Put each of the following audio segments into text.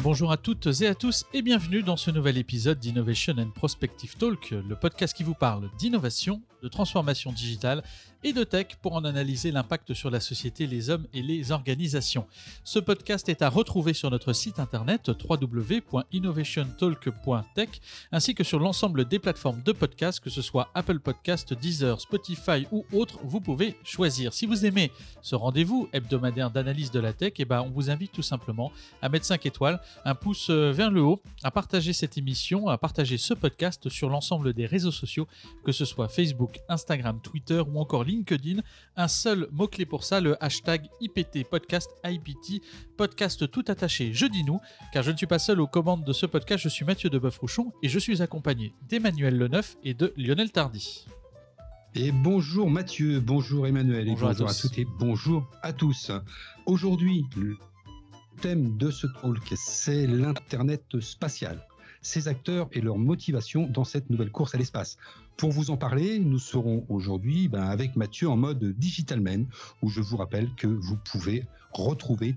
bonjour à toutes et à tous et bienvenue dans ce nouvel épisode d'Innovation and Prospective Talk, le podcast qui vous parle d'innovation, de transformation digitale et de tech pour en analyser l'impact sur la société, les hommes et les organisations. Ce podcast est à retrouver sur notre site internet www.innovationtalk.tech ainsi que sur l'ensemble des plateformes de podcast, que ce soit Apple Podcast, Deezer, Spotify ou autres, vous pouvez choisir. Si vous aimez ce rendez-vous hebdomadaire d'analyse de la tech, eh ben, on vous invite tout simplement à mettre 5 étoiles, un pouce vers le haut, à partager cette émission, à partager ce podcast sur l'ensemble des réseaux sociaux, que ce soit Facebook, Instagram, Twitter ou encore LinkedIn. Un seul mot-clé pour ça, le hashtag IPT Podcast, IPT Podcast tout attaché. Je dis nous, car je ne suis pas seul aux commandes de ce podcast, je suis Mathieu de rouchon et je suis accompagné d'Emmanuel Leneuf et de Lionel Tardy. Et bonjour Mathieu, bonjour Emmanuel, bonjour et bonjour à, toutes et bonjour à tous. Aujourd'hui, thème de ce talk, c'est l'Internet spatial ses acteurs et leur motivation dans cette nouvelle course à l'espace. Pour vous en parler, nous serons aujourd'hui ben, avec Mathieu en mode Digital Man, où je vous rappelle que vous pouvez retrouver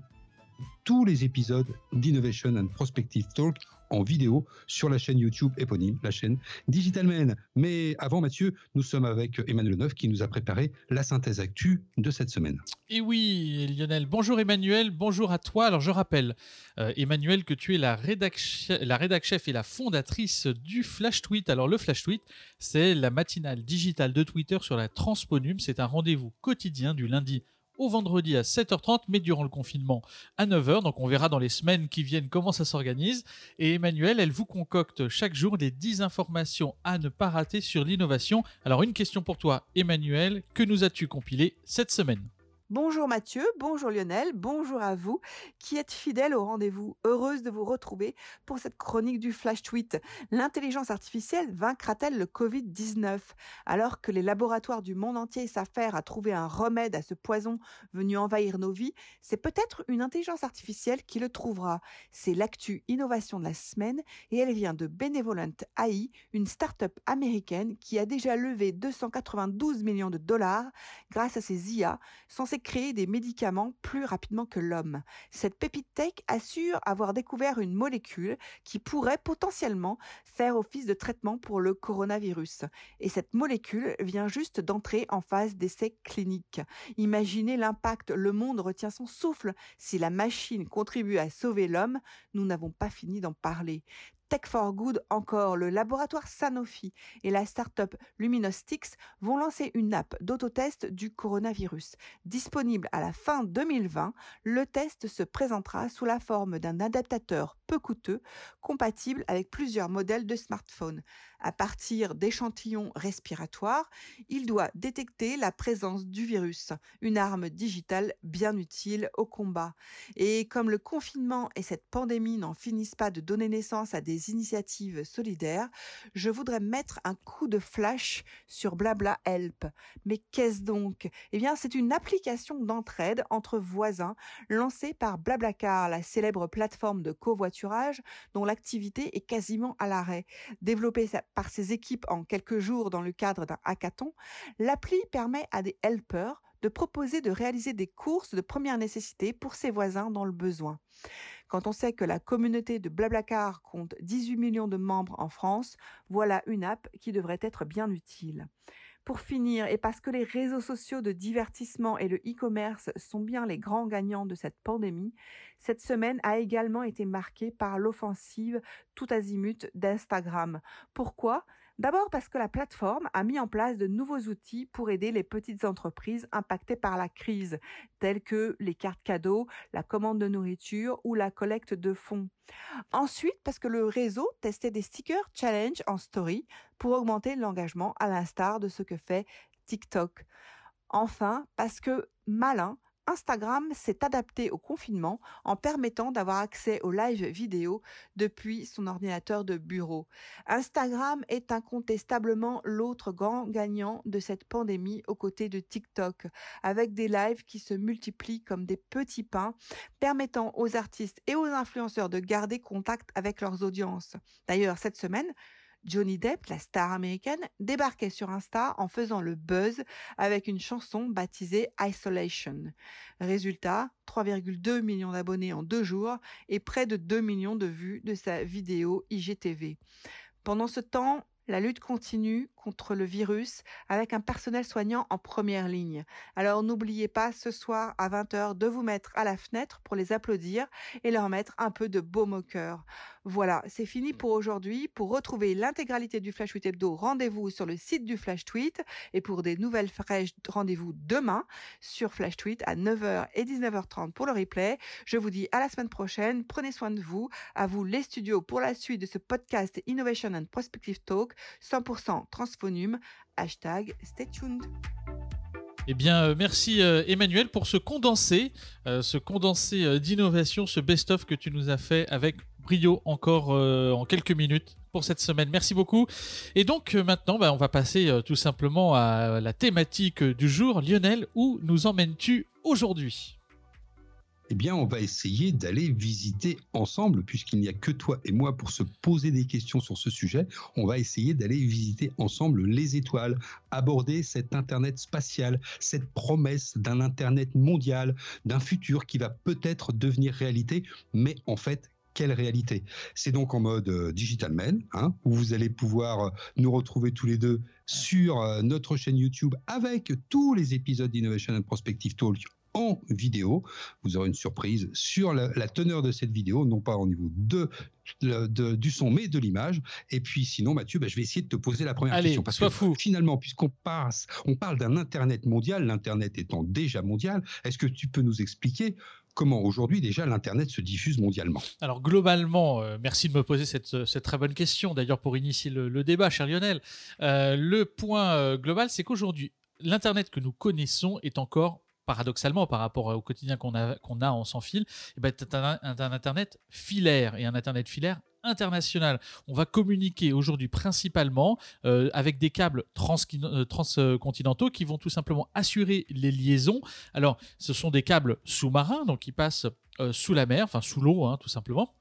tous les épisodes d'Innovation and Prospective Talk en vidéo sur la chaîne YouTube éponyme, la chaîne Digitalman. Mais avant Mathieu, nous sommes avec Emmanuel Neuf qui nous a préparé la synthèse actu de cette semaine. Et oui, Lionel. Bonjour Emmanuel, bonjour à toi. Alors je rappelle, euh, Emmanuel, que tu es la rédac, la rédac et la fondatrice du Flash Tweet. Alors le Flash Tweet, c'est la matinale digitale de Twitter sur la Transponum. C'est un rendez-vous quotidien du lundi au vendredi à 7h30, mais durant le confinement à 9h. Donc on verra dans les semaines qui viennent comment ça s'organise. Et Emmanuel, elle vous concocte chaque jour des 10 informations à ne pas rater sur l'innovation. Alors une question pour toi, Emmanuel, que nous as-tu compilé cette semaine? Bonjour Mathieu, bonjour Lionel, bonjour à vous qui êtes fidèles au rendez-vous. Heureuse de vous retrouver pour cette chronique du Flash Tweet. L'intelligence artificielle vaincra-t-elle le Covid-19 Alors que les laboratoires du monde entier s'affairent à trouver un remède à ce poison venu envahir nos vies, c'est peut-être une intelligence artificielle qui le trouvera. C'est l'actu innovation de la semaine et elle vient de Benevolent AI, une start-up américaine qui a déjà levé 292 millions de dollars grâce à ses IA censées créer des médicaments plus rapidement que l'homme. Cette pépite tech assure avoir découvert une molécule qui pourrait potentiellement faire office de traitement pour le coronavirus. Et cette molécule vient juste d'entrer en phase d'essai clinique. Imaginez l'impact, le monde retient son souffle. Si la machine contribue à sauver l'homme, nous n'avons pas fini d'en parler. Tech for Good encore, le laboratoire Sanofi et la start-up Luminostix vont lancer une app d'autotest du coronavirus. Disponible à la fin 2020, le test se présentera sous la forme d'un adaptateur peu coûteux, compatible avec plusieurs modèles de smartphones. À partir d'échantillons respiratoires, il doit détecter la présence du virus, une arme digitale bien utile au combat. Et comme le confinement et cette pandémie n'en finissent pas de donner naissance à des initiatives solidaires, je voudrais mettre un coup de flash sur Blabla Help. Mais qu'est-ce donc? Eh bien, c'est une application d'entraide entre voisins lancée par Blablacar, la célèbre plateforme de covoiturage dont l'activité est quasiment à l'arrêt. Développée par ses équipes en quelques jours dans le cadre d'un hackathon, l'appli permet à des helpers de proposer de réaliser des courses de première nécessité pour ses voisins dans le besoin. Quand on sait que la communauté de Blablacar compte 18 millions de membres en France, voilà une app qui devrait être bien utile. Pour finir, et parce que les réseaux sociaux de divertissement et le e-commerce sont bien les grands gagnants de cette pandémie, cette semaine a également été marquée par l'offensive tout azimut d'Instagram. Pourquoi? D'abord parce que la plateforme a mis en place de nouveaux outils pour aider les petites entreprises impactées par la crise, tels que les cartes cadeaux, la commande de nourriture ou la collecte de fonds. Ensuite, parce que le réseau testait des stickers challenge en story pour augmenter l'engagement à l'instar de ce que fait TikTok. Enfin, parce que malin, Instagram s'est adapté au confinement en permettant d'avoir accès aux live vidéo depuis son ordinateur de bureau. Instagram est incontestablement l'autre grand gagnant de cette pandémie aux côtés de TikTok, avec des lives qui se multiplient comme des petits pains, permettant aux artistes et aux influenceurs de garder contact avec leurs audiences. D'ailleurs, cette semaine, Johnny Depp, la star américaine, débarquait sur Insta en faisant le buzz avec une chanson baptisée Isolation. Résultat, 3,2 millions d'abonnés en deux jours et près de 2 millions de vues de sa vidéo IGTV. Pendant ce temps, la lutte continue contre le virus avec un personnel soignant en première ligne. Alors n'oubliez pas ce soir à 20h de vous mettre à la fenêtre pour les applaudir et leur mettre un peu de baume au cœur. Voilà, c'est fini pour aujourd'hui. Pour retrouver l'intégralité du Flash Tweet Hebdo, rendez-vous sur le site du Flash Tweet et pour des nouvelles fraîches, rendez-vous demain sur Flash Tweet à 9h et 19h30 pour le replay. Je vous dis à la semaine prochaine. Prenez soin de vous. À vous les studios pour la suite de ce podcast Innovation and Prospective Talk 100% Hashtag stay tuned. Eh bien, euh, merci euh, Emmanuel pour ce condensé, euh, ce condensé d'innovation, ce best-of que tu nous as fait avec brio encore en quelques minutes pour cette semaine. Merci beaucoup. Et donc maintenant, bah, on va passer tout simplement à la thématique du jour. Lionel, où nous emmènes-tu aujourd'hui? Eh bien, on va essayer d'aller visiter ensemble, puisqu'il n'y a que toi et moi pour se poser des questions sur ce sujet. On va essayer d'aller visiter ensemble les étoiles, aborder cet Internet spatial, cette promesse d'un Internet mondial, d'un futur qui va peut-être devenir réalité, mais en fait, quelle réalité? C'est donc en mode euh, Digital Man, hein, où vous allez pouvoir euh, nous retrouver tous les deux sur euh, notre chaîne YouTube avec tous les épisodes d'Innovation and Prospective Talk en vidéo. Vous aurez une surprise sur la, teneur de cette vidéo, non pas au niveau de, du son, mais de l'image. Et puis sinon, Mathieu, bah, je vais essayer de te poser la première question. Parce que fou. finalement, puisqu'on passe, on parle d'un Internet mondial, l'Internet étant déjà mondial, est-ce que tu peux nous expliquer comment aujourd'hui déjà l'Internet se diffuse mondialement? Alors globalement, euh, merci de me poser cette, très bonne question, d'ailleurs pour initier le, débat, cher Lionel. Euh, le point euh, global, c'est qu'aujourd'hui, l'Internet que nous connaissons est encore paradoxalement par rapport au quotidien qu'on a, qu'on a en sans fil, eh ben, un, Internet filaire et un Internet filaire international. On va communiquer aujourd'hui principalement euh, avec des câbles euh, transcontinentaux qui vont tout simplement assurer les liaisons. Alors, ce sont des câbles sous-marins, donc qui passent euh, sous la mer, enfin sous l'eau, hein, tout simplement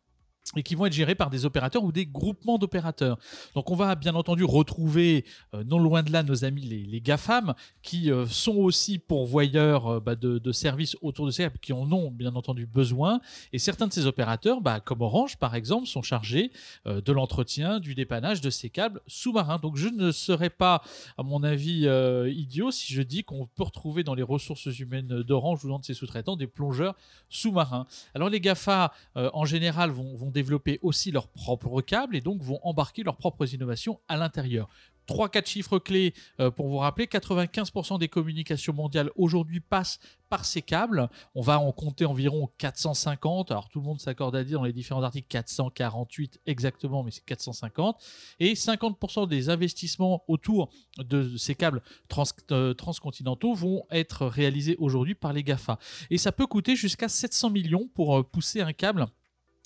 et qui vont être gérés par des opérateurs ou des groupements d'opérateurs. Donc on va bien entendu retrouver euh, non loin de là nos amis les, GAFAM qui euh, sont aussi pourvoyeurs euh, bah, de, services autour de ces câbles qui en ont bien entendu besoin. Et certains de ces opérateurs, bah, comme Orange par exemple, sont chargés de l'entretien, du dépannage de ces câbles sous-marins. Donc je ne serais pas, à mon avis, idiot si je dis qu'on peut retrouver dans les ressources humaines d'Orange ou dans de ses sous-traitants des plongeurs sous-marins. Alors les GAFA, en général, vont développer aussi leurs propres câbles et donc vont embarquer leurs propres innovations à l'intérieur. 3-4 chiffres clés euh, pour vous rappeler 95% des communications mondiales aujourd'hui passent par ces câbles. On va en compter environ 450. Alors tout le monde s'accorde à dire dans les différents articles 448 exactement, mais c'est 450. Et 50% des investissements autour de ces câbles euh, transcontinentaux vont être réalisés aujourd'hui par les GAFA. Et ça peut coûter jusqu'à 700 millions pour euh, pousser un câble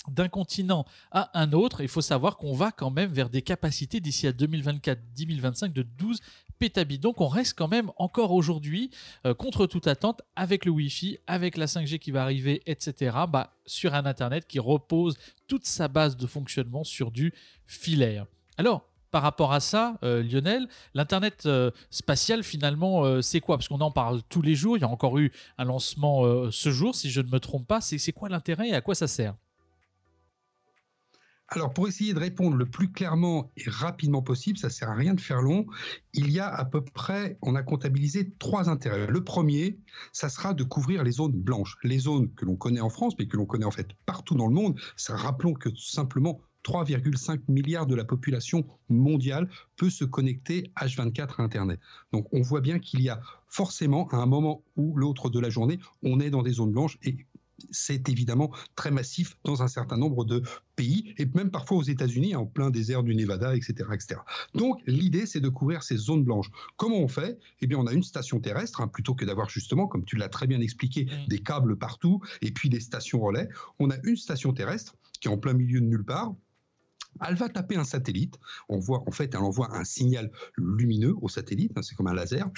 d'un continent à un autre. Il faut savoir qu'on va quand même vers des capacités d'ici à 2024-2025 de 12 pétabits. Donc on reste quand même encore aujourd'hui, euh, contre toute attente, avec le Wi-Fi, avec la 5G qui va arriver, etc., bah, sur un Internet qui repose toute sa base de fonctionnement sur du filaire. Alors, par rapport à ça, euh, Lionel, l'Internet euh, spatial, finalement, c'est quoi? Parce qu'on en parle tous les jours. Il y a encore eu un lancement ce jour, si je ne me trompe pas. C'est quoi l'intérêt et à quoi ça sert? Alors, pour essayer de répondre le plus clairement et rapidement possible, ça sert à rien de faire long. Il y a à peu près, on a comptabilisé trois intérêts. Le premier, ça sera de couvrir les zones blanches, les zones que l'on connaît en France, mais que l'on connaît en fait partout dans le monde. Rappelons que simplement 3,5 milliards de la population mondiale peut se connecter H24 à Internet. Donc on voit bien qu'il y a forcément à un moment ou l'autre de la journée, on est dans des zones blanches et c'est évidemment très massif dans un certain nombre de pays et même parfois aux États-Unis, en plein désert du Nevada, etc. etc. Donc l'idée, c'est de couvrir ces zones blanches. Comment on fait? Eh bien, on a une station terrestre, hein, plutôt que d'avoir justement, comme tu l'as très bien expliqué, des câbles partout et puis des stations relais. On a une station terrestre qui est en plein milieu de nulle part, elle va taper un satellite. On voit, en fait, elle envoie un signal lumineux au satellite, hein, c'est comme un laser.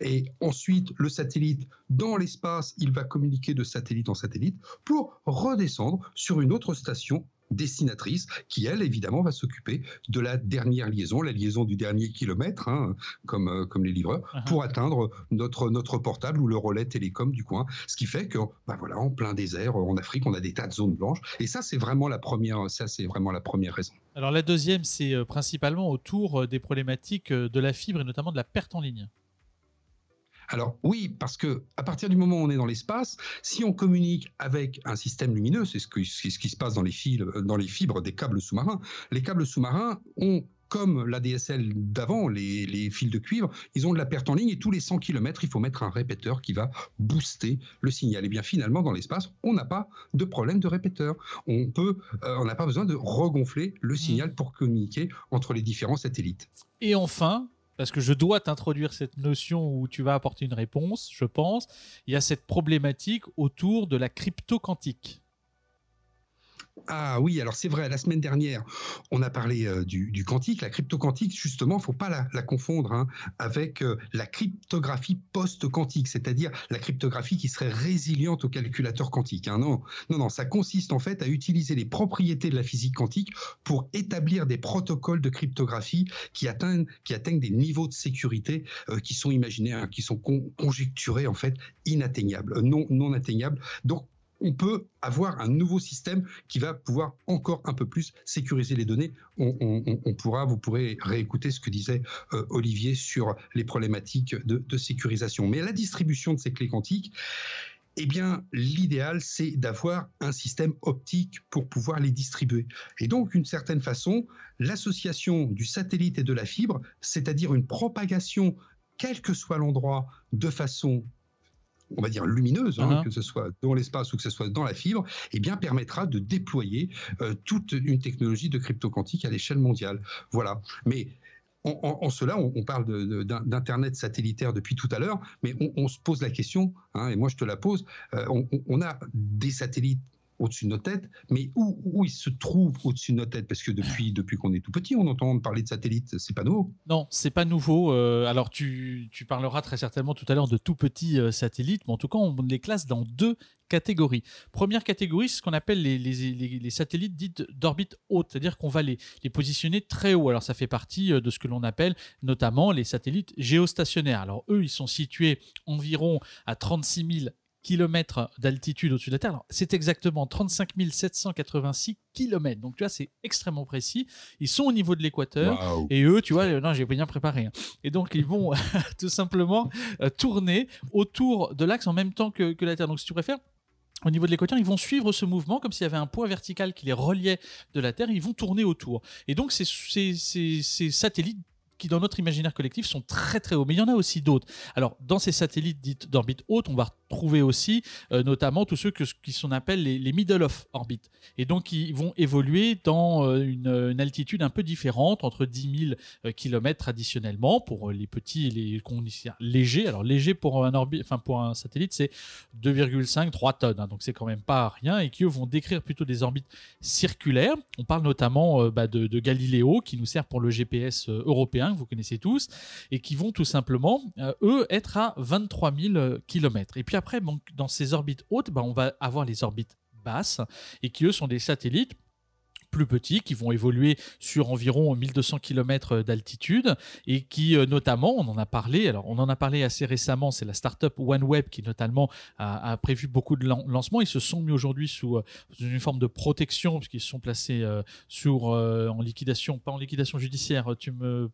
Et ensuite, le satellite, dans l'espace, il va communiquer de satellite en satellite pour redescendre sur une autre station destinatrice qui, elle, évidemment, va s'occuper de la dernière liaison, la liaison du dernier kilomètre, hein, comme, euh, comme les livreurs, uh-huh. pour atteindre notre, notre portable ou le relais télécom du coin. Ce qui fait que, bah voilà, en plein désert, en Afrique, on a des tas de zones blanches. Et ça, c'est vraiment la première, ça, c'est vraiment la première raison. Alors la deuxième, c'est euh, principalement autour des problématiques de la fibre et notamment de la perte en ligne. Alors oui, parce que à partir du moment où on est dans l'espace, si on communique avec un système lumineux, c'est ce, ce, qui se passe dans les, fils, dans les fibres des câbles sous-marins, les câbles sous-marins ont comme l'ADSL d'avant, les, fils de cuivre, ils ont de la perte en ligne et tous les 100 km, il faut mettre un répéteur qui va booster le signal. Et bien finalement, dans l'espace, on n'a pas de problème de répéteur. On peut, euh, on n'a pas besoin de regonfler le signal mmh. pour communiquer entre les différents satellites. Et enfin, parce que je dois t'introduire cette notion où tu vas apporter une réponse, je pense, il y a cette problématique autour de la crypto quantique. Ah oui, alors c'est vrai, la semaine dernière, on a parlé euh, du, quantique. La crypto-quantique, justement, il ne faut pas la, confondre hein, avec euh, la cryptographie post-quantique, c'est-à-dire la cryptographie qui serait résiliente au calculateur quantique. Hein. Non, non, non, ça consiste en fait à utiliser les propriétés de la physique quantique pour établir des protocoles de cryptographie qui atteignent, des niveaux de sécurité euh, qui sont imaginés, hein, qui sont conjecturés en fait inatteignables, non, non atteignables. Donc on peut avoir un nouveau système qui va pouvoir encore un peu plus sécuriser les données. On, pourra, vous pourrez réécouter ce que disait euh, Olivier sur les problématiques de, sécurisation. Mais la distribution de ces clés quantiques, eh bien, l'idéal, c'est d'avoir un système optique pour pouvoir les distribuer. Et donc, d'une certaine façon, l'association du satellite et de la fibre, c'est-à-dire une propagation, quel que soit l'endroit, de façon on va dire lumineuse, hein, uh-huh. que ce soit dans l'espace ou que ce soit dans la fibre, eh bien permettra de déployer euh, toute une technologie de crypto quantique à l'échelle mondiale. Voilà. Mais en, cela, on, parle d'internet satellitaire depuis tout à l'heure, mais on, se pose la question, hein, et moi je te la pose. Euh, on, a des satellites au-dessus de nos têtes, mais où, où il se trouve au-dessus de nos têtes Parce que depuis, depuis qu'on est tout petit, on entend parler de satellites, c'est pas nouveau. Non, c'est pas nouveau. Euh, alors tu, tu, parleras très certainement tout à l'heure de tout petits euh, satellites, mais en tout cas, on les classe dans deux catégories. Première catégorie, c'est ce qu'on appelle les, les, les, satellites dits d'orbite haute, c'est-à-dire qu'on va les, les, positionner très haut. Alors ça fait partie euh, de ce que l'on appelle notamment les satellites géostationnaires. Alors eux, ils sont situés environ à 36 000 km d'altitude au-dessus de la Terre. C'est exactement 35 786 km. Donc tu vois, c'est extrêmement précis. Ils sont au niveau de l'équateur. Et eux, tu vois, non, j'ai bien préparé. Hein. Et donc ils vont tout simplement euh, tourner autour de l'axe en même temps que, que la Terre. Donc si tu préfères, au niveau de l'équateur, ils vont suivre ce mouvement comme s'il y avait un point vertical qui les reliait de la Terre, ils vont tourner autour. Et donc ces, ces, ces satellites qui, dans notre imaginaire collectif, sont très très hauts. Mais il y en a aussi d'autres. Alors, dans ces satellites dits d'orbite haute, on va trouver aussi euh, notamment tous ceux qui sont appelés les, middle of orbit. Et donc, ils vont évoluer dans euh, une, altitude un peu différente, entre 10 000 euh, km traditionnellement, pour les petits et les légers. Alors, léger pour un, orbite, enfin, pour un satellite, c'est 2,5, 3 tonnes. Hein. donc, c'est quand même pas rien. Et qui, eux, vont décrire plutôt des orbites circulaires. On parle notamment bah, de, de Galileo, qui nous sert pour le GPS européen vous connaissez tous, et qui vont tout simplement, euh, eux, être à 23 000 km. Et puis après, dans ces orbites hautes, bah, on va avoir les orbites basses, et qui, eux, sont des satellites plus petits qui vont évoluer sur environ 1200 km d'altitude et qui euh, notamment, on en a parlé, alors on en a parlé assez récemment, c'est la startup OneWeb qui notamment a, prévu beaucoup de lancements. Ils se sont mis aujourd'hui sous, euh, une forme de protection puisqu'ils sont placés sur, en liquidation, pas en liquidation judiciaire, tu me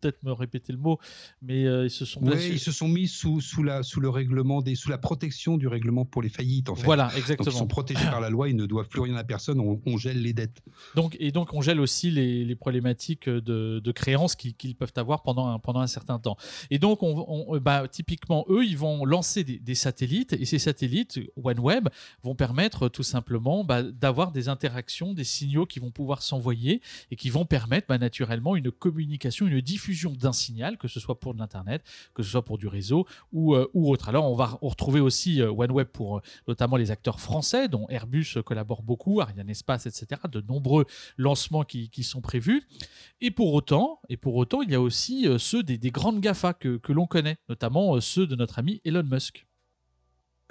peut-être me répéter le mot, mais euh, ils se sont ils se sont mis sous, sous, la, sous le règlement des, sous la protection du règlement pour les faillites en fait. Voilà, exactement. ils sont protégés par la loi, ils ne doivent plus rien à personne, on, gèle les dettes. Donc et donc on gèle aussi les, les problématiques de, de créances qu'ils peuvent avoir pendant un, pendant un certain temps. Et donc on, bah, typiquement eux, ils vont lancer des, satellites et ces satellites OneWeb vont permettre tout simplement bah, d'avoir des interactions, des signaux qui vont pouvoir s'envoyer et qui vont permettre bah, naturellement une communication, une diffusion d'un signal, que ce soit pour de l'Internet, que ce soit pour du réseau ou, euh, ou autre. Alors, on va retrouver aussi euh, OneWeb pour euh, notamment les acteurs français, dont Airbus collabore beaucoup, Ariane Espace, etc. De nombreux lancements qui, qui sont prévus. Et pour autant, et pour autant il y a aussi ceux des, des, grandes GAFA que, que l'on connaît, notamment ceux de notre ami Elon Musk.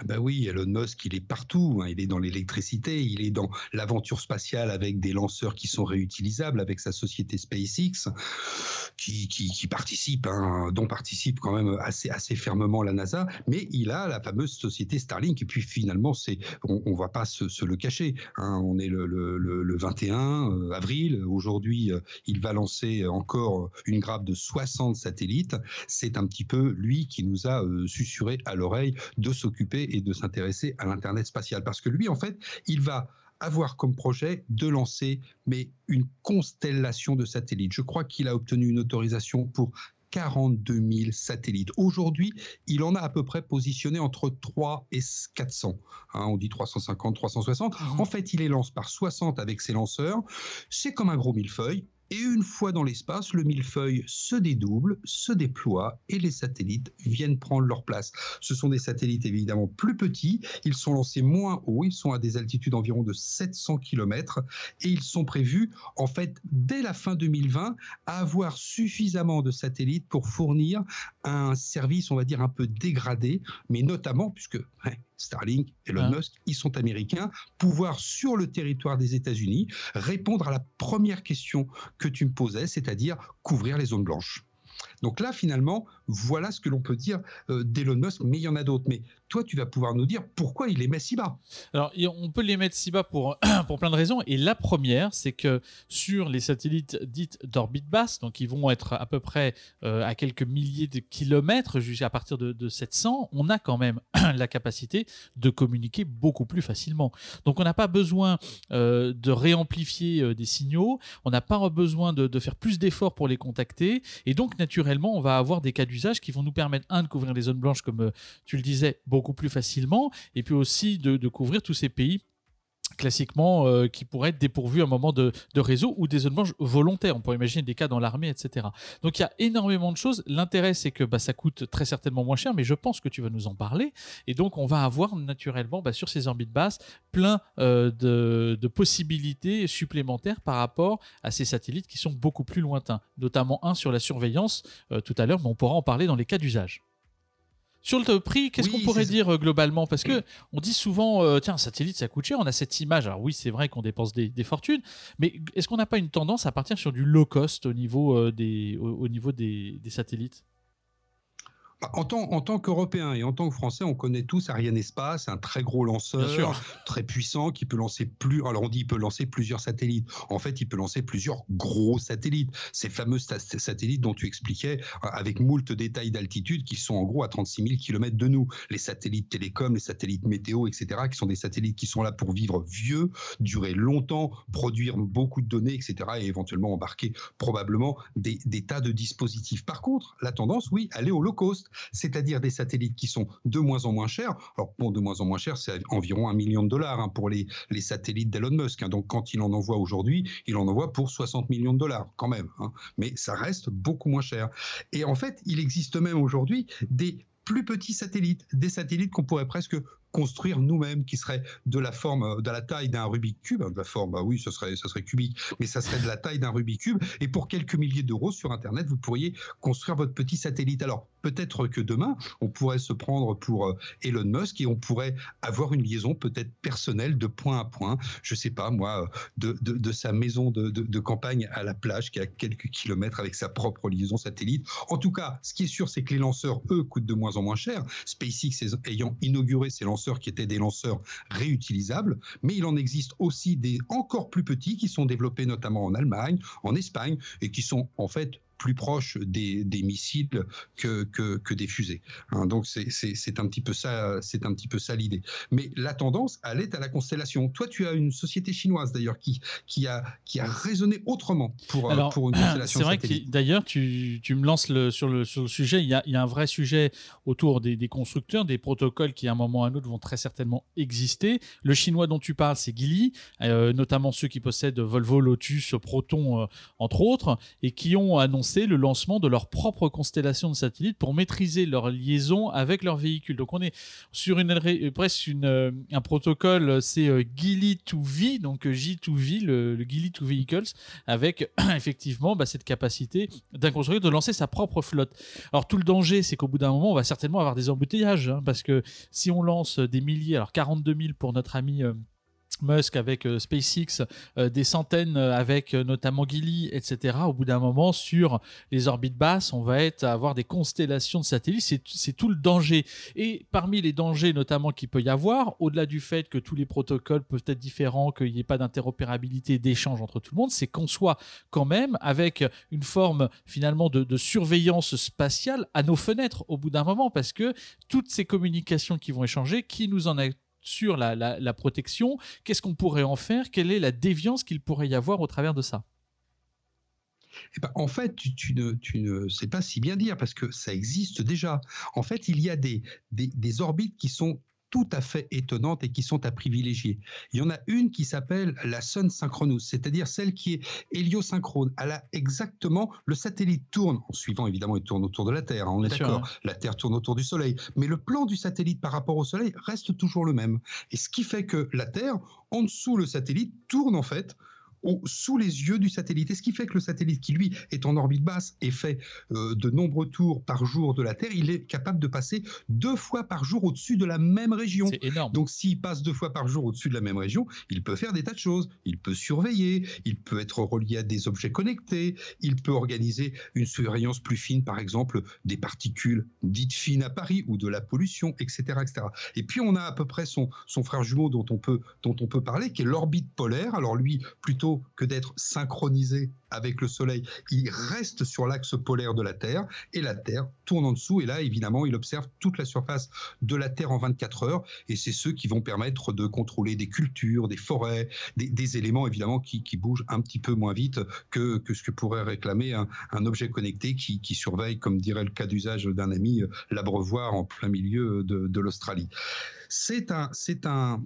Ah bah oui, Elon Musk, il est partout. Hein. Il est dans l'électricité, il est dans l'aventure spatiale avec des lanceurs qui sont réutilisables, avec sa société SpaceX, qui, participe, hein, dont participe quand même assez, fermement la NASA. Mais il a la fameuse société Starlink. Et puis finalement, c'est, on, ne va pas se, le cacher. Hein. On est le 21 euh, avril. Aujourd'hui, euh, il va lancer encore une grappe de 60 satellites. C'est un petit peu lui qui nous a euh, susurré à l'oreille de s'occuper et de s'intéresser à l'Internet spatial. Parce que lui, en fait, il va avoir comme projet de lancer mais une constellation de satellites. Je crois qu'il a obtenu une autorisation pour 42 000 satellites. Aujourd'hui, il en a à peu près positionné entre 3 et 400. Hein, on dit 350, 360. Mmh. En fait, il les lance par 60 avec ses lanceurs. C'est comme un gros millefeuille. Et une fois dans l'espace, le millefeuille se dédouble, se déploie et les satellites viennent prendre leur place. Ce sont des satellites évidemment plus petits, ils sont lancés moins haut, ils sont à des altitudes environ de 700 km et ils sont prévus en fait dès la fin 2020 à avoir suffisamment de satellites pour fournir un service on va dire un peu dégradé, mais notamment puisque Starlink, Elon ah. Musk, ils sont américains, pouvoir sur le territoire des États-Unis répondre à la première question que tu me posais, c'est-à-dire couvrir les zones blanches. Donc là, finalement, voilà ce que l'on peut dire euh, d'Elon Musk, mais il y en a d'autres. Mais toi, tu vas pouvoir nous dire pourquoi il les met si bas. Alors, on peut les mettre si bas pour, pour plein de raisons. Et la première, c'est que sur les satellites dites d'orbite basse, donc ils vont être à peu près euh, à quelques milliers de kilomètres, jusqu'à partir de, 700, on a quand même la capacité de communiquer beaucoup plus facilement. Donc, on n'a pas besoin euh, de réamplifier des signaux, on n'a pas besoin de, de faire plus d'efforts pour les contacter. Et donc, naturellement, on va avoir des cas d'usage qui vont nous permettre, un, de couvrir les zones blanches, comme euh, tu le disais, beaucoup plus facilement, et puis aussi de, couvrir tous ces pays classiquement euh, qui pourraient être dépourvus à un moment de, réseau ou des zones volontaires. On pourrait imaginer des cas dans l'armée, etc. Donc il y a énormément de choses. L'intérêt, c'est que bah, ça coûte très certainement moins cher, mais je pense que tu vas nous en parler. Et donc on va avoir naturellement bah, sur ces orbites basses plein euh, de, possibilités supplémentaires par rapport à ces satellites qui sont beaucoup plus lointains, notamment un sur la surveillance euh, tout à l'heure, mais on pourra en parler dans les cas d'usage. Sur le prix, qu'est-ce qu'on pourrait dire euh, globalement? Parce que on dit souvent, euh, tiens, un satellite, ça coûte cher. On a cette image. Alors oui, c'est vrai qu'on dépense des, fortunes, mais est-ce qu'on n'a pas une tendance à partir sur du low cost au niveau euh, des, au, niveau des satellites? En tant, en tant qu'Européens et en tant que Français, on connaît tous Ariane Espace, un très gros lanceur, très puissant, qui peut lancer plus. Alors on dit il peut lancer plusieurs satellites. En fait, il peut lancer plusieurs gros satellites. Ces fameux satellites dont tu expliquais, euh, avec moult détails d'altitude, qui sont en gros à 36 000 km de nous. Les satellites télécom, les satellites météo, etc., qui sont des satellites qui sont là pour vivre vieux, durer longtemps, produire beaucoup de données, etc., et éventuellement embarquer probablement des, des tas de dispositifs. Par contre, la tendance, oui, elle est au low cost c'est-à-dire des satellites qui sont de moins en moins chers. Alors, de moins en moins chers, c'est environ un million de dollars hein, pour les, les satellites d'Elon Musk. Hein. Donc, quand il en envoie aujourd'hui, il en envoie pour 60 millions de dollars, quand même. Hein. Mais ça reste beaucoup moins cher. Et en fait, il existe même aujourd'hui des plus petits satellites, des satellites qu'on pourrait presque construire nous-mêmes, qui serait de la forme, euh, de la taille d'un Rubik cube, de la forme, bah oui, ce serait, ça serait cubique, mais ça serait de la taille d'un Rubik cube. Et pour quelques milliers d'euros sur Internet, vous pourriez construire votre petit satellite. Alors peut-être que demain, on pourrait se prendre pour euh, Elon Musk et on pourrait avoir une liaison peut-être personnelle de point à point. Je sais pas moi, euh, de, de, sa maison de, de, campagne à la plage qui est à quelques kilomètres avec sa propre liaison satellite. En tout cas, ce qui est sûr, c'est que les lanceurs, eux, coûtent de moins en moins cher. SpaceX ayant inauguré ses lanceurs qui étaient des lanceurs réutilisables, mais il en existe aussi des encore plus petits qui sont développés notamment en Allemagne, en Espagne, et qui sont en fait plus proche des, missiles que, que, des fusées. Hein. donc c'est un petit peu ça, c'est un petit peu ça l'idée. Mais la tendance, elle est à la constellation. Toi, tu as une société chinoise d'ailleurs qui, qui, a, qui a raisonné autrement pour, euh, pour une constellation. C'est vrai que d'ailleurs, tu, tu, me lances le, sur, le, sur le sujet. Il y, a, il y a un vrai sujet autour des, des, constructeurs, des protocoles qui à un moment ou à un autre vont très certainement exister. Le chinois dont tu parles, c'est Geely, euh, notamment ceux qui possèdent Volvo, Lotus, Proton, euh, entre autres, et qui ont annoncé le lancement de leur propre constellation de satellites pour maîtriser leur liaison avec leurs véhicules. Donc on est sur une presque une, un protocole, c'est Gili to V, donc J2V, le, le Gili to Vehicles, avec effectivement bah, cette capacité d'un constructeur de lancer sa propre flotte. Alors tout le danger, c'est qu'au bout d'un moment, on va certainement avoir des embouteillages, hein, parce que si on lance des milliers, alors 42 000 pour notre ami euh, Musk avec euh, SpaceX, euh, des centaines avec notamment Gilly, etc. Au bout d'un moment, sur les orbites basses, on va être, avoir des constellations de satellites. C'est tout le danger. Et parmi les dangers notamment qu'il peut y avoir, au-delà du fait que tous les protocoles peuvent être différents, qu'il n'y ait pas d'interopérabilité, d'échange entre tout le monde, c'est qu'on soit quand même avec une forme finalement de, de surveillance spatiale à nos fenêtres au bout d'un moment, parce que toutes ces communications qui vont échanger, qui nous en a sur la, protection, qu'est-ce qu'on pourrait en faire? Quelle est la déviance qu'il pourrait y avoir au travers de ça? Eh ben, en fait, tu, ne, sais pas si bien dire parce que ça existe déjà. En fait, il y a des, des orbites qui sont tout à fait étonnantes et qui sont à privilégier. Il y en a une qui s'appelle la Sun Synchronous, c'est-à-dire celle qui est héliosynchrone. Elle a exactement, le satellite tourne, en suivant évidemment, il tourne autour de la Terre, hein, on est d'accord, la Terre tourne autour du Soleil, mais le plan du satellite par rapport au Soleil reste toujours le même. Et ce qui fait que la Terre, en dessous le satellite, tourne en fait sous les yeux du satellite. Et ce qui fait que le satellite, qui lui est en orbite basse et fait euh, de nombreux tours par jour de la Terre, il est capable de passer deux fois par jour au-dessus de la même région. C'est énorme. Donc s'il passe deux fois par jour au-dessus de la même région, il peut faire des tas de choses. Il peut surveiller, il peut être relié à des objets connectés, il peut organiser une surveillance plus fine, par exemple, des particules dites fines à Paris ou de la pollution, etc. etc. Et puis on a à peu près son, son frère jumeau dont on, peut, dont on peut parler, qui est l'orbite polaire. Alors lui, plutôt que d'être synchronisé avec le Soleil, il reste sur l'axe polaire de la Terre et la Terre tourne en dessous. Et là, évidemment, il observe toute la surface de la Terre en 24 heures. Et c'est ceux qui vont permettre de contrôler des cultures, des forêts, des, éléments évidemment qui, bougent un petit peu moins vite que, ce que pourrait réclamer un, objet connecté qui, surveille, comme dirait le cas d'usage d'un ami, l'abreuvoir en plein milieu de, de l'Australie. C'est un, c'est un,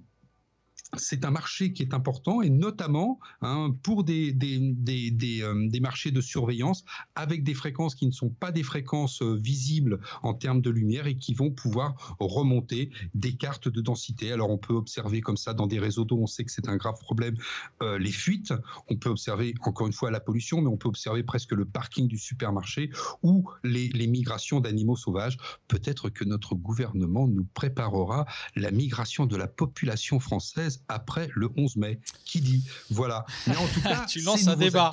c'est un marché qui est important et notamment hein, pour des, des, euh, des, marchés de surveillance avec des fréquences qui ne sont pas des fréquences euh, visibles en termes de lumière et qui vont pouvoir remonter des cartes de densité. Alors on peut observer comme ça dans des réseaux d'eau, on sait que c'est un grave problème, euh, les fuites, on peut observer encore une fois la pollution, mais on peut observer presque le parking du supermarché ou les, les migrations d'animaux sauvages. Peut-être que notre gouvernement nous préparera la migration de la population française après le 11 mai. Qui dit? Voilà. Mais en tout cas, tu lances un débat.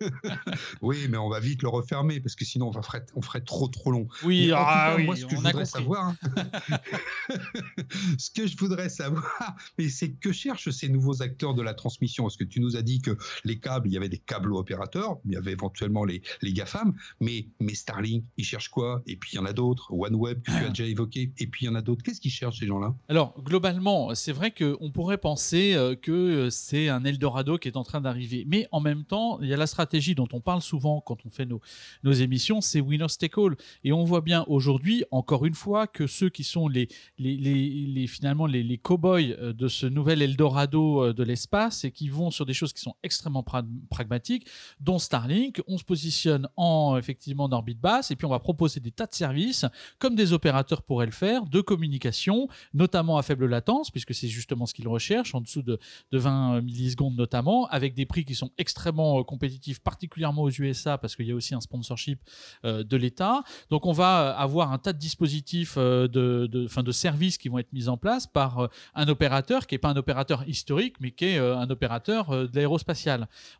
oui, mais on va vite le refermer parce que sinon on, va ferait, on ferait trop trop long. Oui, ah oui moi ce que je voudrais savoir, ce que je voudrais savoir, mais c'est que cherchent ces nouveaux acteurs de la transmission? Parce que tu nous as dit que les câbles, il y avait des câbles opérateurs, il y avait éventuellement les, les GAFAM, mais, mais Starlink, ils cherchent quoi? Et puis il y en a d'autres, OneWeb que tu as déjà évoqué, et puis il y en a d'autres. Qu'est-ce qu'ils cherchent ces gens-là? Alors globalement, c'est vrai qu'on pourrait penser euh, que c'est un Eldorado qui est en train d'arriver, mais en même temps, il y a la stratégie dont on parle souvent quand on fait nos, nos émissions, c'est winner take all. Et on voit bien aujourd'hui, encore une fois, que ceux qui sont les, les, les, finalement les, les cow-boys euh, de ce nouvel Eldorado euh, de l'espace et qui vont sur des choses qui sont extrêmement pragmatiques, dont Starlink, on se positionne en effectivement en orbite basse et puis on va proposer des tas de services comme des opérateurs pourraient le faire, de communication, notamment à faible latence, puisque c'est justement ce qu'ils recherchent, en dessous de, de 20 millisecondes notamment, avec des prix qui sont extrêmement euh, particulièrement aux USA parce qu'il y a aussi un sponsorship euh, de l'État. Donc on va avoir un tas de dispositifs euh, de, de, de services qui vont être mis en place par euh, un opérateur qui n'est pas un opérateur historique mais qui est un opérateur de.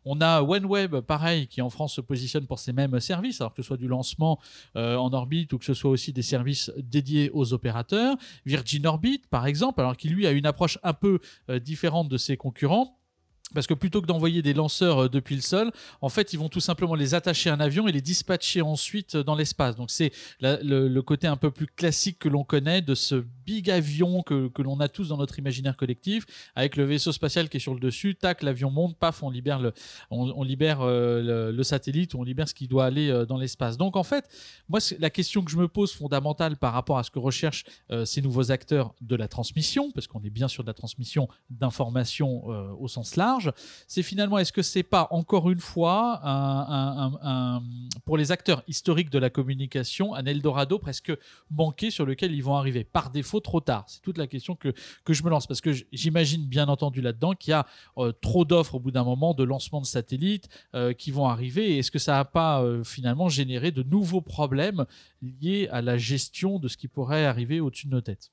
On a OneWeb, pareil, qui en France se positionne pour ces mêmes services, alors que ce soit du lancement en orbite ou que ce soit aussi des services dédiés aux opérateurs. Virgin Orbit, par exemple, alors qui lui a une approche un peu différente de ses concurrents parce que plutôt que d'envoyer des lanceurs euh, depuis le sol, en fait, ils vont tout simplement les attacher à un avion et les dispatcher ensuite euh, dans l'espace. Donc c'est le, côté un peu plus classique que l'on connaît de ce big avion que, l'on a tous dans notre imaginaire collectif, avec le vaisseau spatial qui est sur le dessus, tac, l'avion monte, paf, on libère le, euh, satellite, on libère ce qui doit aller dans l'espace. Donc en fait, moi, la question que je me pose fondamentale par rapport à ce que recherchent ces nouveaux acteurs de la transmission, parce qu'on est bien sûr de la transmission d'informations au sens large, c'est finalement est-ce que c'est pas encore une fois pour les acteurs historiques de la communication un Eldorado presque manqué sur lequel ils vont arriver? Par défaut trop tard. C'est toute la question que je me lance parce que j'imagine bien entendu là-dedans qu'il y a euh, trop d'offres au bout d'un moment de lancement de satellites euh, qui vont arriver. Est-ce que ça n'a pas euh, finalement généré de nouveaux problèmes liés à la gestion de ce qui pourrait arriver au-dessus de nos têtes?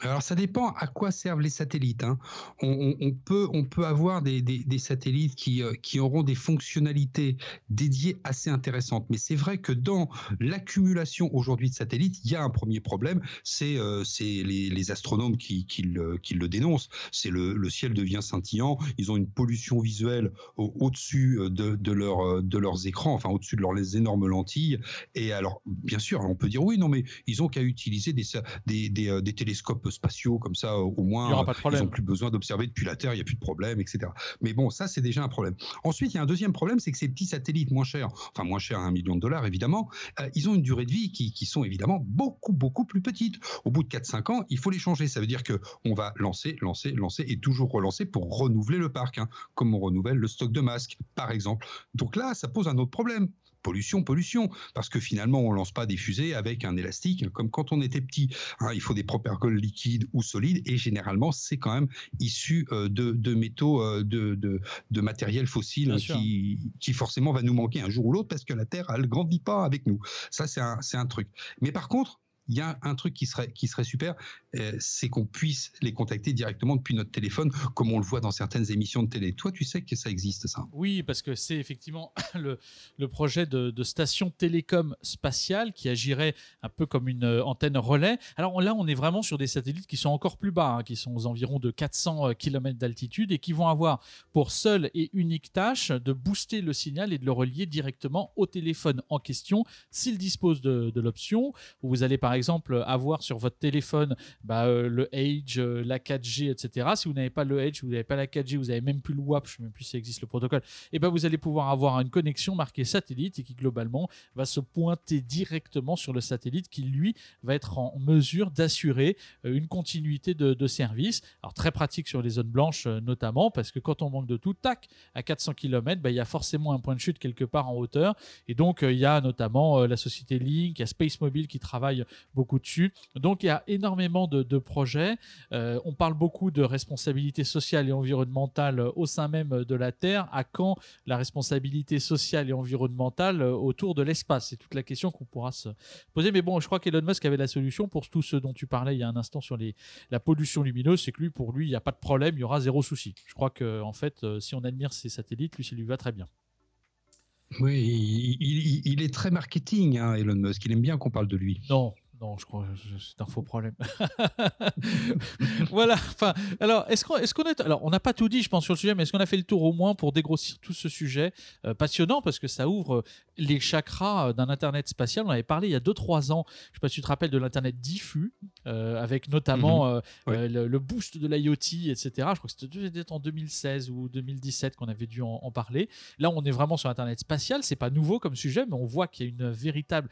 Alors ça dépend à quoi servent les satellites. Hein. On, peut, avoir des, satellites qui, euh, qui auront des fonctionnalités dédiées assez intéressantes. Mais c'est vrai que dans l'accumulation aujourd'hui de satellites, il y a un premier problème, c'est euh, les, astronomes qui, le, dénoncent. C'est le, ciel devient scintillant, ils ont une pollution visuelle au-dessus de, de, leur, de leurs écrans, enfin au-dessus de leurs énormes lentilles. Et alors, bien sûr, on peut dire oui, non, mais ils ont qu'à utiliser euh, des télescopes spatiaux comme ça, au moins, ils n'ont plus besoin d'observer depuis la Terre, il n'y a plus de problème, etc. Mais bon, ça, c'est déjà un problème. Ensuite, il y a un deuxième problème, c'est que ces petits satellites moins chers, enfin moins chers à un million de dollars, évidemment, euh, ils ont une durée de vie qui, qui, sont évidemment beaucoup, beaucoup plus petites. Au bout de 4-5 ans, il faut les changer. Ça veut dire que on va lancer, lancer, lancer et toujours relancer pour renouveler le parc, hein, comme on renouvelle le stock de masques, par exemple. Donc là, ça pose un autre problème pollution, pollution, parce que finalement on lance pas des fusées avec un élastique comme quand on était petit. Hein, il faut des propergoles liquides ou solides et généralement c'est quand même issu euh, de, métaux, euh, de, de, matériel fossile qui, qui, forcément va nous manquer un jour ou l'autre parce que la Terre elle grandit pas avec nous. Ça c'est un, un truc. Mais par contre il y a un truc qui serait, qui serait super, euh, c'est qu'on puisse les contacter directement depuis notre téléphone, comme on le voit dans certaines émissions de télé. Toi, tu sais que ça existe, ça Oui, parce que c'est effectivement le, le projet de, station télécom spatiale qui agirait un peu comme une euh, antenne relais. Alors là, on est vraiment sur des satellites qui sont encore plus bas, hein, qui sont aux environs de 400 euh, km d'altitude et qui vont avoir pour seule et unique tâche de booster le signal et de le relier directement au téléphone en question s'il dispose de, de l'option. Vous allez par exemple avoir sur votre téléphone bah, euh, le Edge, euh, la 4G, etc. Si vous n'avez pas le Edge, vous n'avez pas la 4G, vous n'avez même plus le WAP, je ne sais même plus si existe le protocole, et ben vous allez pouvoir avoir une connexion marquée satellite et qui globalement va se pointer directement sur le satellite qui lui va être en mesure d'assurer euh, une continuité de, service. Alors très pratique sur les zones blanches notamment parce que quand on manque de tout, tac, à 400 km, bah, il y a forcément un point de chute quelque part en hauteur. Et donc il y a notamment la société Link, il y a Space Mobile qui travaille beaucoup dessus. Donc il y a énormément de, projets. Euh, on parle beaucoup de responsabilité sociale et environnementale au sein même de la Terre. À quand la responsabilité sociale et environnementale autour de l'espace? C'est toute la question qu'on pourra se poser. Mais bon, je crois qu'Elon Musk avait la solution pour tout ce dont tu parlais il y a un instant sur les, la pollution lumineuse. C'est que lui, pour lui, il n'y a pas de problème, il y aura zéro souci. Je crois que en fait, euh, si on admire ces satellites, lui, ça lui va très bien. Oui, il, est très marketing, hein, Elon Musk. Il aime bien qu'on parle de lui. Non, non, je crois que c'est un faux problème. voilà. Enfin, alors, est-ce qu'on est, alors, on n'a pas tout dit, je pense, sur le sujet, mais est-ce qu'on a fait le tour au moins pour dégrossir tout ce sujet euh, passionnant? Parce que ça ouvre les chakras euh, d'un Internet spatial. On avait parlé il y a 2-3 ans. Je ne sais pas si tu te rappelles de l'Internet diffus, euh, avec notamment mhm. le, boost de l'IoT, etc. Je crois que c'était en 2016 ou 2017 qu'on avait dû en, en, parler. Là, on est vraiment sur Internet spatial. C'est pas nouveau comme sujet, mais on voit qu'il y a une véritable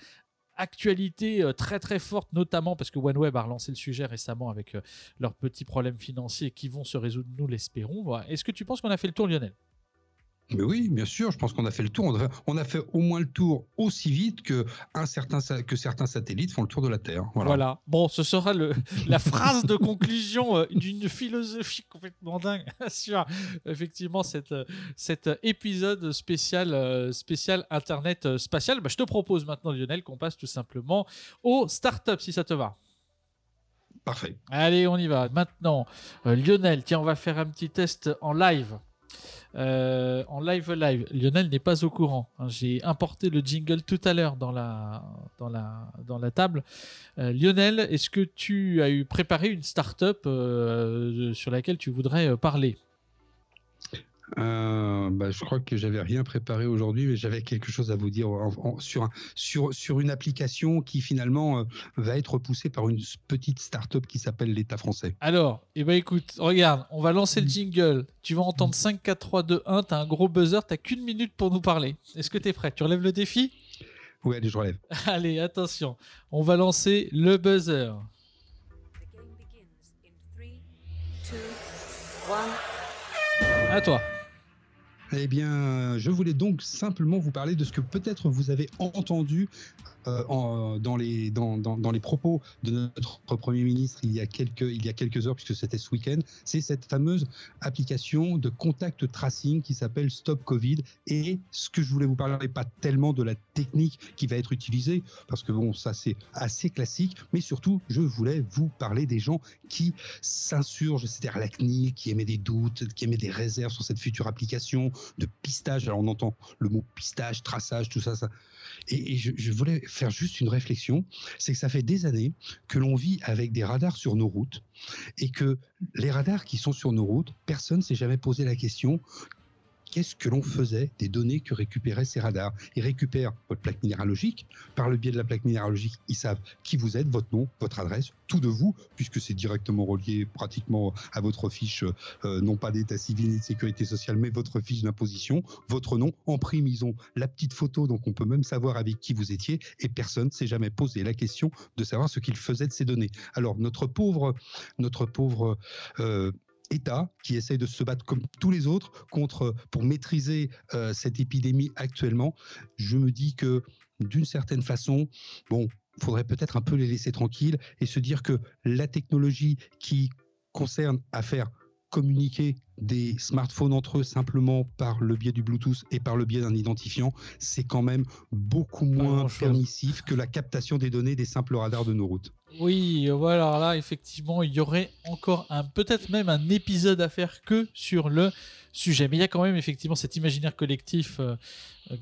actualité euh, très très forte, notamment parce que OneWeb a relancé le sujet récemment avec euh, leurs petits problèmes financiers qui vont se résoudre, nous l'espérons. Est-ce que tu penses qu'on a fait le tour, Lionel? Mais oui, bien sûr, je pense qu'on a fait le tour. On a fait au moins le tour aussi vite que, un certain, que certains satellites font le tour de la Terre. Voilà. Bon, ce sera le, la phrase de conclusion euh, d'une philosophie complètement dingue sur effectivement cette, cet épisode spécial, euh, spécial Internet euh, spatial. Bah, je te propose maintenant, Lionel, qu'on passe tout simplement aux startups, si ça te va. Parfait. Allez, on y va. Maintenant, Lionel, tiens, on va faire un petit test en live. Euh, en live live. Lionel n'est pas au courant. Hein. J'ai importé le jingle tout à l'heure dans la, table. Euh, Lionel, est-ce que tu as eu préparé une start-up euh, sur laquelle tu voudrais parler? Euh, bah, je crois que j'avais rien préparé aujourd'hui, mais j'avais quelque chose à vous dire sur, sur, sur une application qui finalement euh, va être poussée par une petite start-up qui s'appelle l'État français. Alors, eh ben, écoute, regarde, on va lancer le jingle. Tu vas entendre 5, 4, 3, 2, 1. Tu as un gros buzzer, tu qu'une minute pour nous parler. Est-ce que tu es prêt? Tu relèves le défi? Oui, allez, je relève. allez, attention. On va lancer le buzzer. À toi. Eh bien, je voulais donc simplement vous parler de ce que peut-être vous avez entendu euh, en, dans, les, propos de notre Premier ministre il y a quelques, il y a quelques heures, puisque c'était ce week-end, c'est cette fameuse application de contact tracing qui s'appelle Stop Covid. Et ce que je voulais vous parler, pas tellement de la technique qui va être utilisée, parce que bon, ça c'est assez classique, mais surtout, je voulais vous parler des gens qui s'insurgent, c'est-à-dire la CNIL, qui émet des doutes, qui émet des réserves sur cette future application de pistage. Alors on entend le mot pistage, traçage, tout ça, ça et, je, voulais faire juste une réflexion, c'est que ça fait des années que l'on vit avec des radars sur nos routes et que les radars qui sont sur nos routes, personne ne s'est jamais posé la question qu'est-ce que l'on faisait des données que récupéraient ces radars Ils récupèrent votre plaque minéralogique. Par le biais de la plaque minéralogique, ils savent qui vous êtes, votre nom, votre adresse, tout de vous, puisque c'est directement relié pratiquement à votre fiche, euh, non pas d'état civil ni de sécurité sociale, mais votre fiche d'imposition, votre nom. En prime, ils ont la petite photo, donc on peut même savoir avec qui vous étiez, et personne ne s'est jamais posé la question de savoir ce qu'ils faisaient de ces données. Alors, notre pauvre, notre pauvre euh, État qui essaye de se battre comme tous les autres contre pour maîtriser euh, cette épidémie actuellement. Je me dis que d'une certaine façon, bon, faudrait peut-être un peu les laisser tranquilles et se dire que la technologie qui concerne à faire communiquer des smartphones entre eux simplement par le biais du Bluetooth et par le biais d'un identifiant, c'est quand même beaucoup moins permissif que la captation des données des simples radars de nos routes. Oui, voilà, là, effectivement, il y aurait encore un, peut-être même un épisode à faire que sur le sujet. Mais il y a quand même effectivement cet imaginaire collectif euh,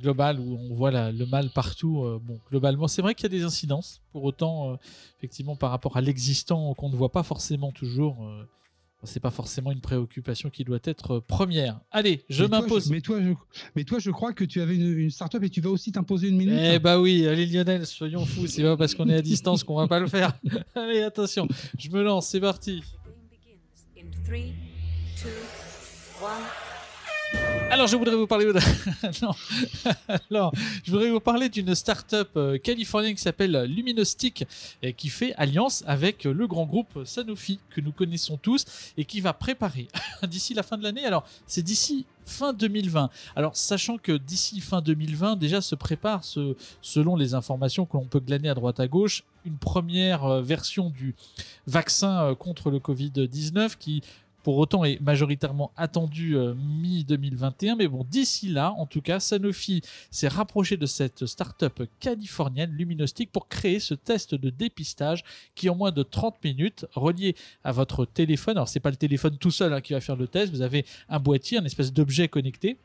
global où on voit le mal partout. Euh, bon, globalement, c'est vrai qu'il y a des incidences. Pour autant, euh, effectivement, par rapport à l'existant qu'on ne voit pas forcément toujours c'est pas forcément une préoccupation qui doit être euh, première. Allez, je m'impose. Mais toi, je, mais toi, je crois que tu avais une, une start-up et tu vas aussi t'imposer une minute. Eh bah oui, allez Lionel, soyons fous, c'est pas parce qu'on est à distance qu'on va pas le faire. allez, attention, je me lance, c'est parti. Alors, je voudrais vous parler. Alors, je voudrais vous parler d'une start-up euh, californienne qui s'appelle Luminostic et qui fait alliance avec le grand groupe Sanofi que nous connaissons tous et qui va préparer d'ici la fin de l'année. Alors, c'est d'ici fin 2020. Alors, sachant que d'ici fin 2020, déjà se prépare, selon les informations que l'on peut glaner à droite à gauche, une première euh, version du vaccin euh, contre le Covid-19 qui pour autant est majoritairement attendu euh, mi-2021. Mais bon, d'ici là, en tout cas, Sanofi s'est rapproché de cette start-up californienne Luminostic pour créer ce test de dépistage qui, en moins de 30 minutes, relié à votre téléphone, alors c'est pas le téléphone tout seul hein, qui va faire le test, vous avez un boîtier, un espèce d'objet connecté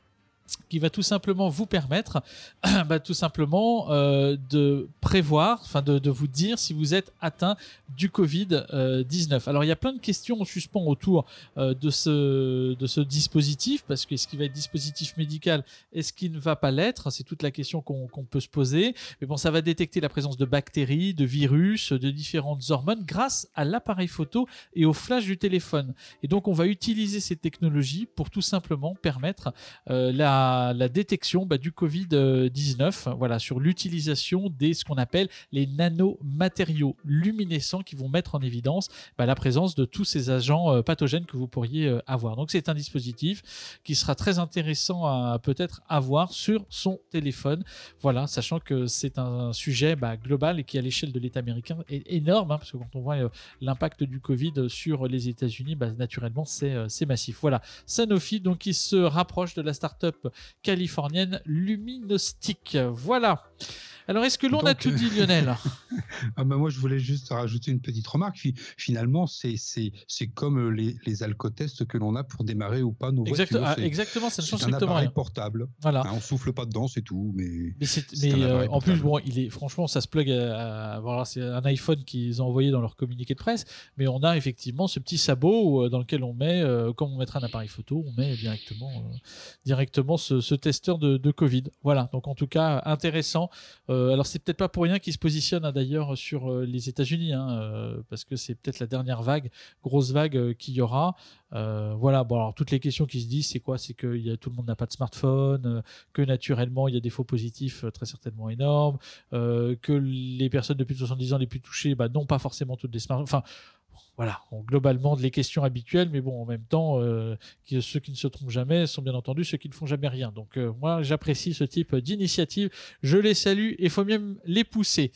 qui va tout simplement vous permettre bah, tout simplement euh, de prévoir, enfin de, vous dire si vous êtes atteint du Covid-19. Euh, Alors il y a plein de questions en suspens autour euh, de, ce, de ce dispositif, parce que est-ce qu'il va être dispositif médical, est-ce qu'il ne va pas l'être? C'est toute la question qu'on peut se poser. Mais bon, ça va détecter la présence de bactéries, de virus, de différentes hormones grâce à l'appareil photo et au flash du téléphone. Et donc on va utiliser ces technologies pour tout simplement permettre la la, détection bah, du Covid-19, voilà, sur l'utilisation des ce qu'on appelle les nanomatériaux luminescents qui vont mettre en évidence bah, la présence de tous ces agents euh, pathogènes que vous pourriez euh, avoir. Donc c'est un dispositif qui sera très intéressant à peut-être avoir sur son téléphone. Voilà, sachant que c'est un sujet bah, global et qui à l'échelle de l'État américain est énorme, hein, parce que quand on voit euh, l'impact du Covid sur les États-Unis, naturellement c'est massif. Voilà, Sanofi donc il se rapproche de la start-up californienne Luminostic. Voilà. Alors, est-ce que l'on a tout dit, Lionel? Ah bah Moi, je voulais juste rajouter une petite remarque. Finalement, c'est comme les, les alcotests que l'on a pour démarrer ou pas nos voitures. Ah, exactement, ça ne change strictement rien. portable. Voilà. Hein, on souffle pas dedans, c'est tout. Mais, mais, euh, en plus, bon, il est, franchement, ça se plug à. voilà, c'est un iPhone qu'ils ont envoyé dans leur communiqué de presse, mais on a effectivement ce petit sabot euh, dans lequel on met, euh, comme on mettrait un appareil photo, on met directement, directement ce, testeur de, de, Covid. Voilà, donc en tout cas, intéressant. Euh, alors c'est peut-être pas pour rien qu'il se positionne hein, d'ailleurs sur euh, les États-Unis, hein, euh, parce que c'est peut-être la dernière vague, grosse vague qu'il y aura. voilà, bon alors toutes les questions qui se disent, c'est quoi? C'est que tout le monde n'a pas de smartphone, que naturellement il y a des faux positifs très certainement énormes, que les personnes de plus de 70 ans les plus touchées bah, n'ont pas forcément toutes des smartphones. Voilà, globalement, les questions habituelles, mais bon, en même temps, euh, ceux qui ne se trompent jamais sont bien entendu ceux qui ne font jamais rien. Donc, euh, moi, j'apprécie ce type d'initiative. Je les salue et il faut même les pousser.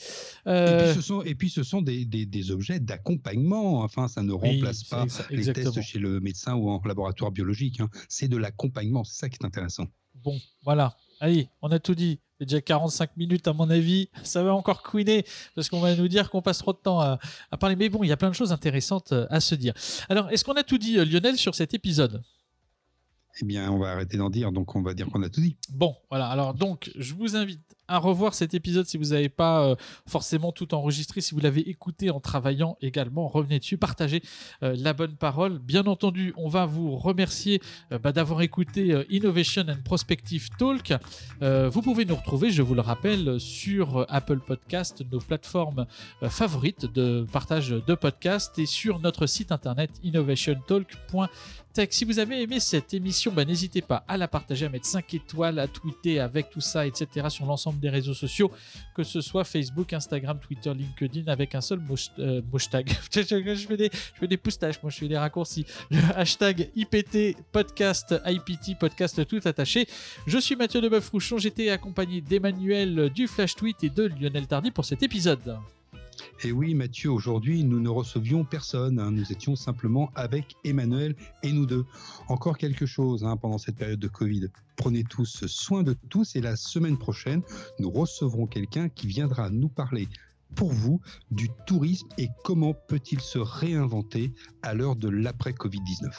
Et puis, ce sont, et puis, ce sont des, des, objets d'accompagnement. Enfin, ça ne remplace pas les tests chez le médecin ou en laboratoire biologique. Hein. C'est de l'accompagnement. C'est ça qui est intéressant. Bon, voilà. Allez, on a tout dit. C'est déjà 45 minutes à mon avis. Ça va encore couiner parce qu'on va nous dire qu'on passe trop de temps à, parler. Mais bon, il y a plein de choses intéressantes euh, à se dire. Alors, est-ce qu'on a tout dit, euh, Lionel, sur cet épisode? Eh bien, on va arrêter d'en dire, donc on va dire qu'on a tout dit. Bon, voilà. Alors, donc, je vous invite à revoir cet épisode si vous n'avez pas euh, forcément tout enregistré, si vous l'avez écouté en travaillant également, revenez dessus, partagez euh, la bonne parole. Bien entendu, on va vous remercier euh, bah, d'avoir écouté Innovation and Prospective Talk. vous pouvez nous retrouver, je vous le rappelle, sur Apple Podcast, nos plateformes favorites de partage de podcasts et sur notre site internet innovationtalk.com si vous avez aimé cette émission, bah, n'hésitez pas à la partager, à mettre 5 étoiles, à tweeter avec tout ça, etc. sur l'ensemble des réseaux sociaux, que ce soit Facebook, Instagram, Twitter, LinkedIn, avec un seul euh, hashtag. je, fais des, je fais poustaches, moi je fais des raccourcis. Le hashtag IPT podcast, IPT podcast tout attaché. Je suis Mathieu de Rouchon, j'étais accompagné d'Emmanuel du Flash Tweet et de Lionel Tardy pour cet épisode. Et oui, Mathieu, aujourd'hui, nous ne recevions personne. Hein. Nous étions simplement avec Emmanuel et nous deux. Encore quelque chose hein, pendant cette période de Covid. Prenez tous soin de tous et la semaine prochaine, nous recevrons quelqu'un qui viendra nous parler pour vous du tourisme et comment peut-il se réinventer à l'heure de l'après-Covid-19.